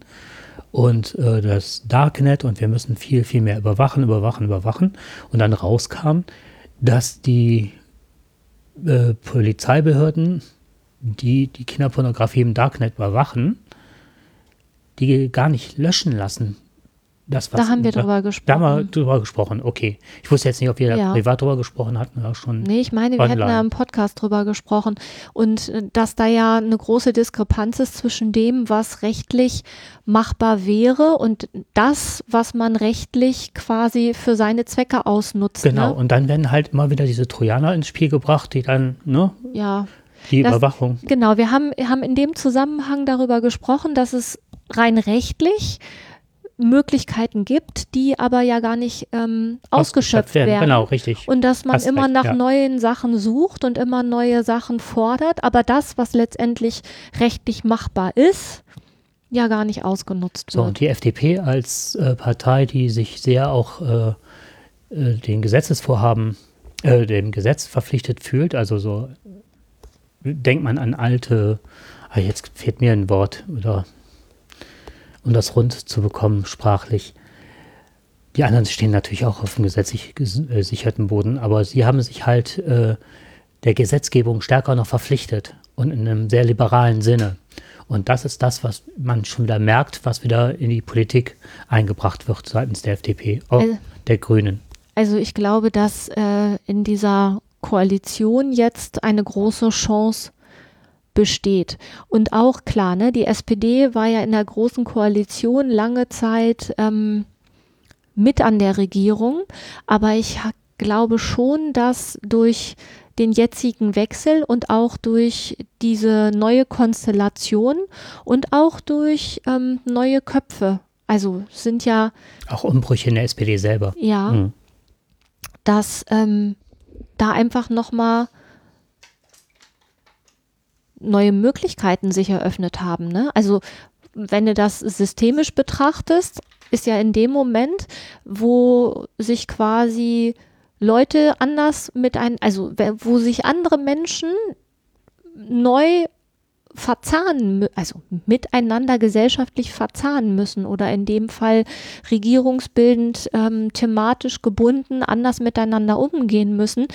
Und äh, das Darknet und wir müssen viel, viel mehr überwachen, überwachen, überwachen. Und dann rauskam, dass die äh, Polizeibehörden, die die Kinderpornografie im Darknet überwachen, die gar nicht löschen lassen, das, da haben wir drüber gesprochen. Da haben wir drüber gesprochen, okay. Ich wusste jetzt nicht, ob wir ja. privat drüber gesprochen hatten oder schon. Nee, ich meine, wir hätten da im Podcast drüber gesprochen. Und äh, dass da ja eine große Diskrepanz ist zwischen dem, was rechtlich machbar wäre und das, was man rechtlich quasi für seine Zwecke ausnutzt. Genau, ne? und dann werden halt immer wieder diese Trojaner ins Spiel gebracht, die dann, ne? Ja. Die Das- Überwachung. Genau, wir haben, haben in dem Zusammenhang darüber gesprochen, dass es rein rechtlich Möglichkeiten gibt, die aber ja gar nicht ähm, ausgeschöpft werden. Genau, richtig. Und dass man Hast immer recht, nach ja. neuen Sachen sucht und immer neue Sachen fordert, aber das, was letztendlich rechtlich machbar ist, ja gar nicht ausgenutzt So, wird. und die FDP als äh, Partei, die sich sehr auch äh, äh, den Gesetzesvorhaben, äh, dem Gesetz verpflichtet fühlt, also so denkt man an alte, ah, jetzt fehlt mir ein Wort, oder um das rund zu bekommen, sprachlich. Die anderen stehen natürlich auch auf dem gesetzlich ges- äh, gesicherten Boden, aber sie haben sich halt äh, der Gesetzgebung stärker noch verpflichtet und in einem sehr liberalen Sinne. Und das ist das, was man schon wieder merkt, was wieder in die Politik eingebracht wird seitens der FDP, auch Also- der Grünen. Also ich glaube, dass äh, in dieser Koalition jetzt eine große Chance besteht. Und auch klar, ne, die SPD war ja in der großen Koalition lange Zeit ähm, mit an der Regierung, aber ich glaube schon, dass durch den jetzigen Wechsel und auch durch diese neue Konstellation und auch durch ähm, neue Köpfe, also sind ja, Auch Umbrüche in der SPD selber. ja, Mhm. dass ähm, da einfach nochmal neue Möglichkeiten sich eröffnet haben. Ne? Also wenn du das systemisch betrachtest, ist ja in dem Moment, wo sich quasi Leute anders mit ein, also wo sich andere Menschen neu verzahnen, also miteinander gesellschaftlich verzahnen müssen oder in dem Fall regierungsbildend ähm, thematisch gebunden anders miteinander umgehen müssen,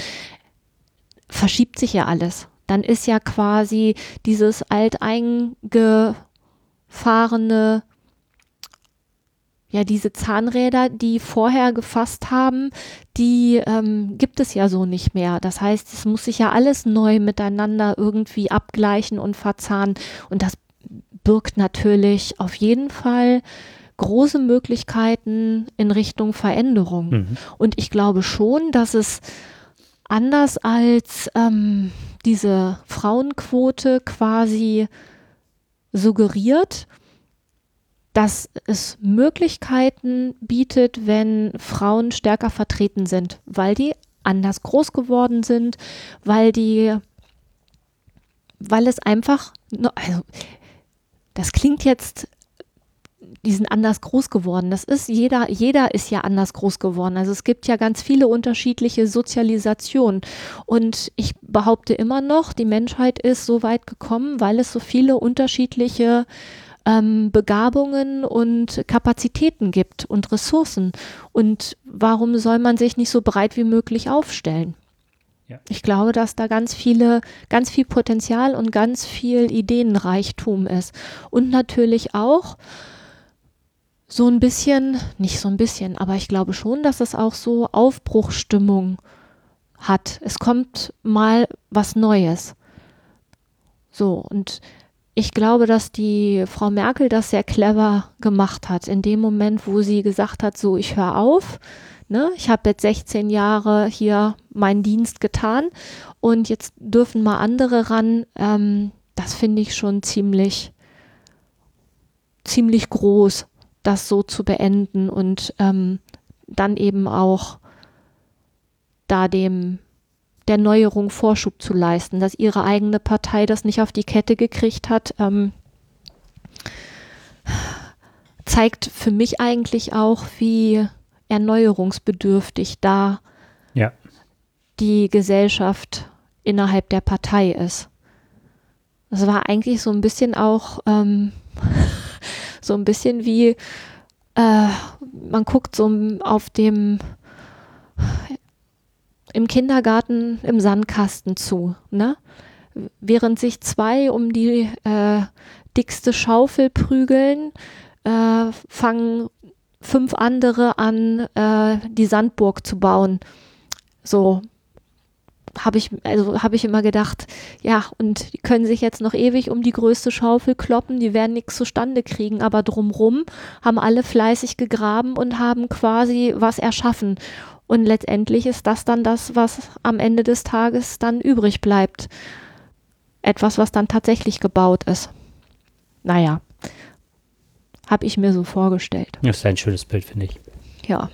verschiebt sich ja alles. Dann ist ja quasi dieses alteingefahrene, ja, diese Zahnräder, die vorher gefasst haben, die ähm, gibt es ja so nicht mehr. Das heißt, es muss sich ja alles neu miteinander irgendwie abgleichen und verzahnen. Und das birgt natürlich auf jeden Fall große Möglichkeiten in Richtung Veränderung. Mhm. Und ich glaube schon, dass es anders als ähm, diese Frauenquote quasi suggeriert, dass es Möglichkeiten bietet, wenn Frauen stärker vertreten sind, weil die anders groß geworden sind, weil die, weil es einfach, also das klingt jetzt, die sind anders groß geworden. Das ist jeder, jeder ist ja anders groß geworden. Also es gibt ja ganz viele unterschiedliche Sozialisationen. Und ich behaupte immer noch, die Menschheit ist so weit gekommen, weil es so viele unterschiedliche ähm, Begabungen und Kapazitäten gibt und Ressourcen. Und warum soll man sich nicht so breit wie möglich aufstellen? Ja. Ich glaube, dass da ganz viele, ganz viel Potenzial und ganz viel Ideenreichtum ist. Und natürlich auch so ein bisschen, nicht so ein bisschen, aber ich glaube schon, dass es auch so Aufbruchstimmung hat. Es kommt mal was Neues. So, und ich glaube, dass die Frau Merkel das sehr clever gemacht hat. In dem Moment, wo sie gesagt hat, so, ich höre auf. Ne? Ich habe jetzt 16 Jahre hier meinen Dienst getan und jetzt dürfen mal andere ran. Ähm, das finde ich schon ziemlich, ziemlich groß, das so zu beenden und ähm, dann eben auch da dem der Neuerung Vorschub zu leisten, dass ihre eigene Partei das nicht auf die Kette gekriegt hat, ähm, zeigt für mich eigentlich auch, wie erneuerungsbedürftig da Ja. die Gesellschaft innerhalb der Partei ist. Das war eigentlich so ein bisschen auch ähm, so ein bisschen wie äh, man guckt so auf dem im Kindergarten im Sandkasten zu, ne? Während sich zwei um die äh, dickste Schaufel prügeln, äh, fangen fünf andere an, äh, die Sandburg zu bauen. So habe ich, also habe ich immer gedacht, ja, und die können sich jetzt noch ewig um die größte Schaufel kloppen, die werden nichts zustande kriegen, aber drumrum haben alle fleißig gegraben und haben quasi was erschaffen. Und letztendlich ist das dann das, was am Ende des Tages dann übrig bleibt. etwas, was dann tatsächlich gebaut ist. Naja, habe ich mir so vorgestellt. Das ist ein schönes Bild, finde ich. Ja.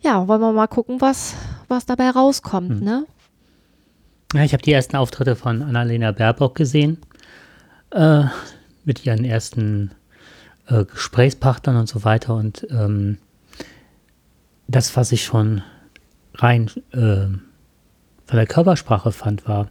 Ja, wollen wir mal gucken, was, was dabei rauskommt, Hm. ne? Ja, ich habe die ersten Auftritte von Annalena Baerbock gesehen. Äh, mit ihren ersten äh, Gesprächspartnern und so weiter. Und ähm, das, was ich schon rein äh, von der Körpersprache fand, war,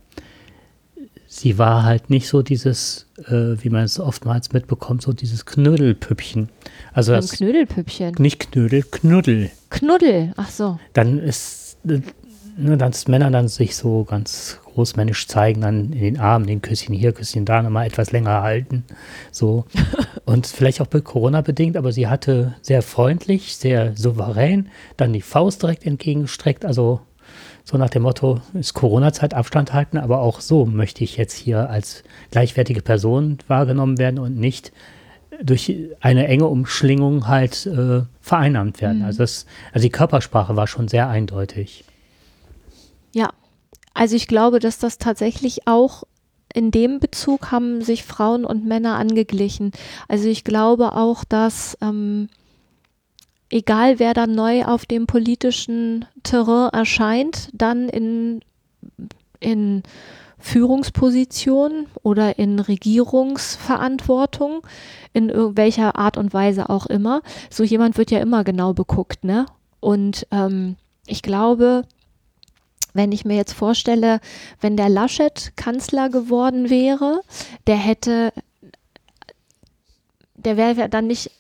sie war halt nicht so dieses, äh, wie man es oftmals mitbekommt, so dieses Knödelpüppchen. Also das, Knödelpüppchen. nicht Knödel, Knuddel. Knuddel, ach so. Dann ist, ne, dass Männer dann sich so ganz großmännisch zeigen, dann in den Armen, den Küsschen hier, Küsschen da, nochmal etwas länger halten. So. Und vielleicht auch bei Corona bedingt, aber sie hatte sehr freundlich, sehr souverän, dann die Faust direkt entgegengestreckt. Also so nach dem Motto, ist Corona-Zeit Abstand halten, aber auch so möchte ich jetzt hier als gleichwertige Person wahrgenommen werden und nicht durch eine enge Umschlingung halt äh, vereinnahmt werden. Also, das, also die Körpersprache war schon sehr eindeutig. Ja, also ich glaube, dass das tatsächlich auch in dem Bezug haben sich Frauen und Männer angeglichen. Also ich glaube auch, dass ähm, egal wer dann neu auf dem politischen Terrain erscheint, dann in, in Führungsposition oder in Regierungsverantwortung, in irgendwelcher Art und Weise auch immer, so jemand wird ja immer genau beguckt, ne? Und ähm, ich glaube, wenn ich mir jetzt vorstelle, wenn der Laschet Kanzler geworden wäre, der hätte, der wäre dann nicht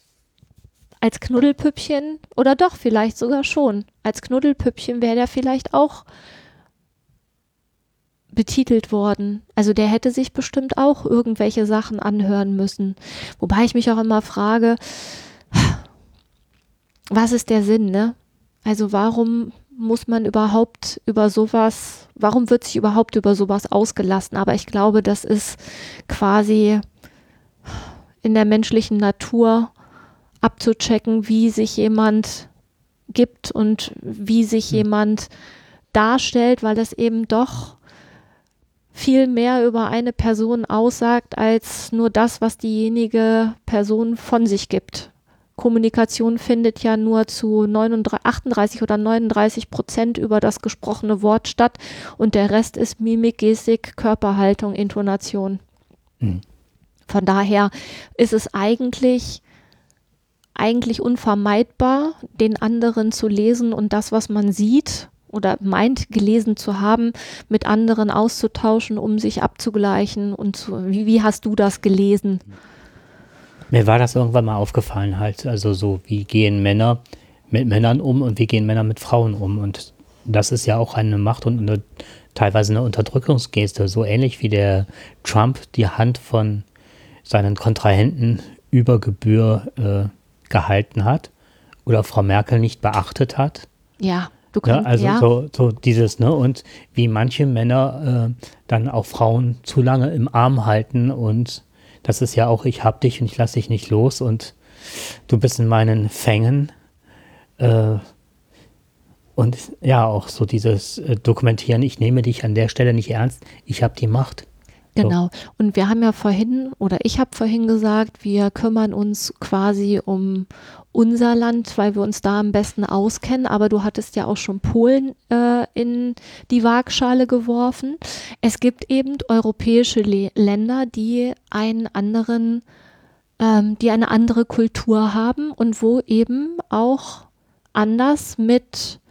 als Knuddelpüppchen oder doch vielleicht sogar schon. Als Knuddelpüppchen wäre der vielleicht auch betitelt worden. Also der hätte sich bestimmt auch irgendwelche Sachen anhören müssen. Wobei ich mich auch immer frage, was ist der Sinn, ne? Also warum muss man überhaupt über sowas, warum wird sich überhaupt über sowas ausgelassen? Aber ich glaube, das ist quasi in der menschlichen Natur abzuchecken, wie sich jemand gibt und wie sich Mhm. jemand darstellt, weil das eben doch viel mehr über eine Person aussagt, als nur das, was diejenige Person von sich gibt. Kommunikation findet ja nur zu 39, 38 oder 39 Prozent über das gesprochene Wort statt und der Rest ist Mimik, Gestik, Körperhaltung, Intonation. Mhm. Von daher ist es eigentlich eigentlich unvermeidbar, den anderen zu lesen und das, was man sieht oder meint gelesen zu haben, mit anderen auszutauschen, um sich abzugleichen und zu, wie, wie hast du das gelesen? Mir war das irgendwann mal aufgefallen halt, also so, wie gehen Männer mit Männern um und wie gehen Männer mit Frauen um und das ist ja auch eine Macht und eine, teilweise eine Unterdrückungsgeste, so ähnlich wie der Trump die Hand von seinen Kontrahenten über Gebühr äh, gehalten hat oder Frau Merkel nicht beachtet hat. Ja, du Ja, kannst, also ja, So, so dieses, ne? Und wie manche Männer äh, dann auch Frauen zu lange im Arm halten und das ist ja auch, ich hab dich und ich lass dich nicht los und du bist in meinen Fängen. Äh, und ja, auch so dieses äh, Dokumentieren, ich nehme dich an der Stelle nicht ernst, ich habe die Macht. Genau. Und wir haben ja vorhin, oder ich habe vorhin gesagt, wir kümmern uns quasi um unser Land, weil wir uns da am besten auskennen. Aber du hattest ja auch schon Polen äh, in die Waagschale geworfen. Es gibt eben europäische Le Länder, die einen anderen, ähm, die eine andere Kultur haben und wo eben auch anders mit,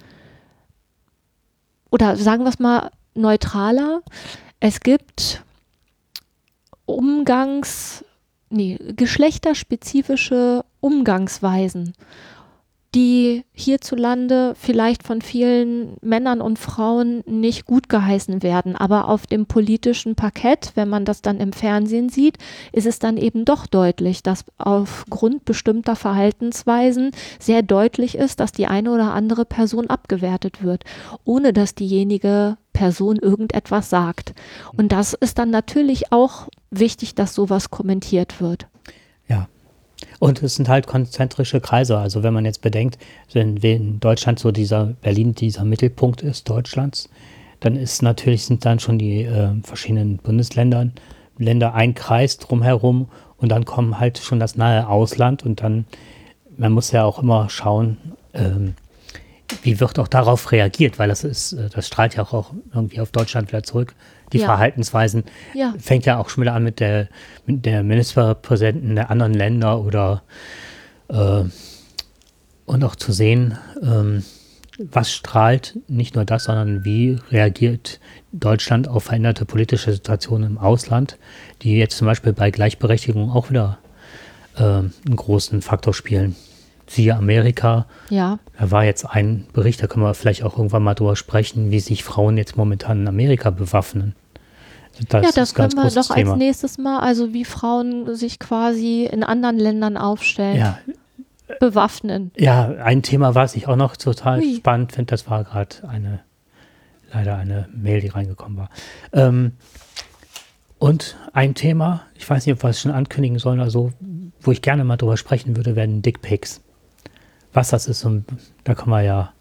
oder sagen wir es mal neutraler, es gibt Umgangs, nee, geschlechterspezifische Umgangsweisen, die hierzulande vielleicht von vielen Männern und Frauen nicht gut geheißen werden. Aber auf dem politischen Parkett, wenn man das dann im Fernsehen sieht, ist es dann eben doch deutlich, dass aufgrund bestimmter Verhaltensweisen sehr deutlich ist, dass die eine oder andere Person abgewertet wird, ohne dass diejenige Person irgendetwas sagt. Und das ist dann natürlich auch wichtig, dass sowas kommentiert wird. Ja. Und es sind halt konzentrische Kreise. Also wenn man jetzt bedenkt, wenn in Deutschland so dieser, Berlin dieser Mittelpunkt ist Deutschlands, dann ist natürlich, sind dann schon die äh, verschiedenen Bundesländer, Länder ein Kreis drumherum und dann kommen halt schon das nahe Ausland und dann, man muss ja auch immer schauen, ähm, wie wird auch darauf reagiert, weil das ist, äh, das strahlt ja auch irgendwie auf Deutschland wieder zurück. Die Ja. Verhaltensweisen Ja. fängt ja auch schon wieder an mit der, mit der Ministerpräsidenten der anderen Länder oder äh, und auch zu sehen, ähm, was strahlt, nicht nur das, sondern wie reagiert Deutschland auf veränderte politische Situationen im Ausland, die jetzt zum Beispiel bei Gleichberechtigung auch wieder äh, einen großen Faktor spielen. Siehe Amerika, Ja, da war jetzt ein Bericht, da können wir vielleicht auch irgendwann mal drüber sprechen, wie sich Frauen jetzt momentan in Amerika bewaffnen. Das ja, das können wir doch Thema. als nächstes Mal, also wie Frauen sich quasi in anderen Ländern aufstellen, Ja, bewaffnen. ja, ein Thema, was ich auch noch total Hui. spannend finde, das war gerade eine, leider eine Mail, die reingekommen war. Ähm, und ein Thema, ich weiß nicht, ob wir es schon ankündigen sollen, also wo ich gerne mal drüber sprechen würde, werden Dickpics. Was das ist, und da kann man ja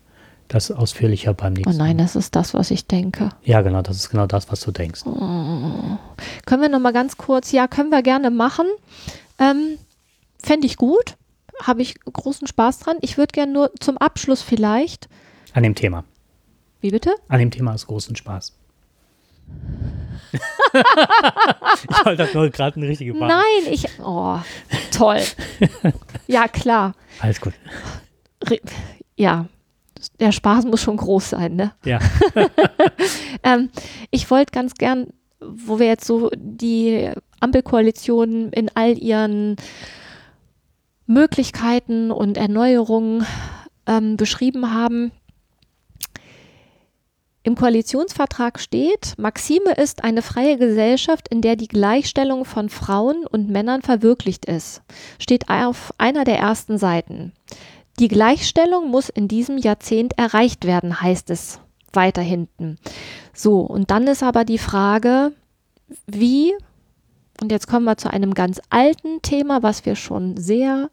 das ausführlicher beim Oh nächsten nein, Mal. das ist das, was ich denke. Ja, genau, das ist genau das, was du denkst. Können wir noch mal ganz kurz, ja, können wir gerne machen. Ähm, Fände ich gut. Habe ich großen Spaß dran. Ich würde gerne nur zum Abschluss vielleicht. An dem Thema. Wie bitte? An dem Thema ist großen Spaß. ich wollte das nur gerade eine richtige Bahn. Nein, ich. Oh, toll. Ja, klar. Alles gut. Ja, der Spaß muss schon groß sein, ne? Ja. Ähm, ich wollte ganz gern, wo wir jetzt so die Ampelkoalition in all ihren Möglichkeiten und Erneuerungen ähm, beschrieben haben. Im Koalitionsvertrag steht, Maxime ist eine freie Gesellschaft, in der die Gleichstellung von Frauen und Männern verwirklicht ist. Steht auf einer der ersten Seiten. Die Gleichstellung muss in diesem Jahrzehnt erreicht werden, heißt es weiter hinten. So, und dann ist aber die Frage, wie, und jetzt kommen wir zu einem ganz alten Thema, was wir schon sehr,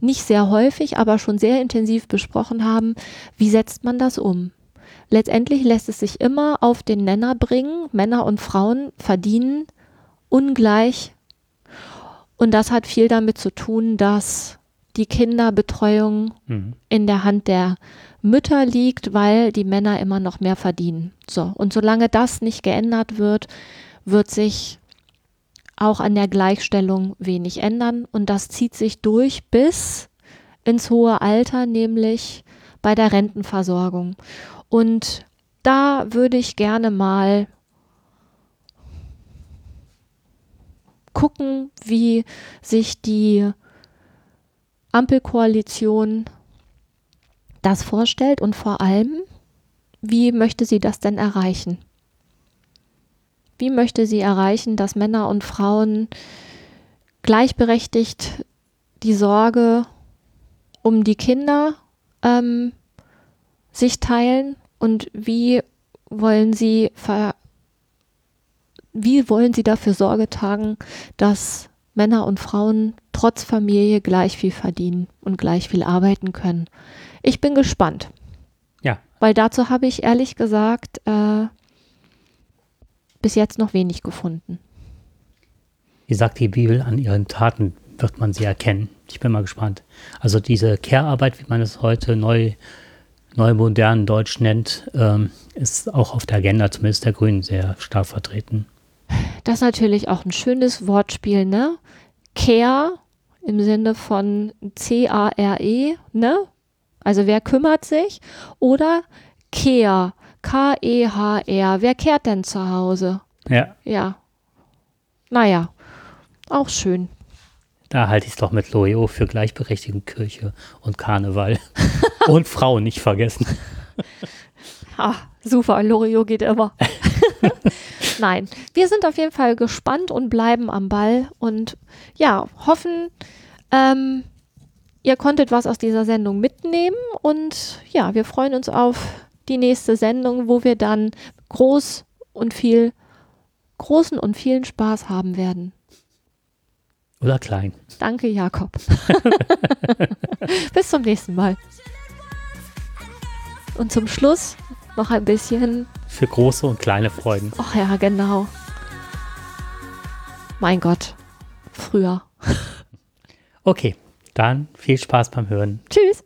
nicht sehr häufig, aber schon sehr intensiv besprochen haben, wie setzt man das um? Letztendlich lässt es sich immer auf den Nenner bringen, Männer und Frauen verdienen ungleich. Und das hat viel damit zu tun, dass die Kinderbetreuung Mhm. in der Hand der Mütter liegt, weil die Männer immer noch mehr verdienen. So, und solange das nicht geändert wird, wird sich auch an der Gleichstellung wenig ändern und das zieht sich durch bis ins hohe Alter, nämlich bei der Rentenversorgung. Und da würde ich gerne mal gucken, wie sich die Ampelkoalition das vorstellt und vor allem, wie möchte sie das denn erreichen? Wie möchte sie erreichen, dass Männer und Frauen gleichberechtigt die Sorge um die Kinder ähm, sich teilen und wie wollen sie wie wollen sie dafür Sorge tragen, dass Männer und Frauen trotz Familie gleich viel verdienen und gleich viel arbeiten können? Ich bin gespannt, Ja, weil dazu habe ich ehrlich gesagt äh, bis jetzt noch wenig gefunden. wie sagt die Bibel, an ihren Taten wird man sie erkennen. Ich bin mal gespannt. Also diese Care-Arbeit, wie man es heute neu, neu modern Deutsch nennt, ähm, ist auch auf der Agenda zumindest der Grünen sehr stark vertreten. Das ist natürlich auch ein schönes Wortspiel, ne? Care im Sinne von C-A-R-E, ne? Also wer kümmert sich? Oder Care, K-E-H-R. Wer kehrt denn zu Hause? Ja, Ja. Naja, auch schön. da halte ich es doch mit Loriot für Gleichberechtigung, Kirche und Karneval. und Frauen nicht vergessen. Ah, super, Loriot geht immer. Nein, wir sind auf jeden Fall gespannt und bleiben am Ball und ja, hoffen, ähm, ihr konntet was aus dieser Sendung mitnehmen und ja, wir freuen uns auf die nächste Sendung, wo wir dann groß und viel, großen und vielen Spaß haben werden. Oder klein. Danke, Jakob. Bis zum nächsten Mal. Und zum Schluss noch ein bisschen. Für große und kleine Freuden. Ach ja, genau. Mein Gott. Früher. Okay, dann viel Spaß beim Hören. Tschüss.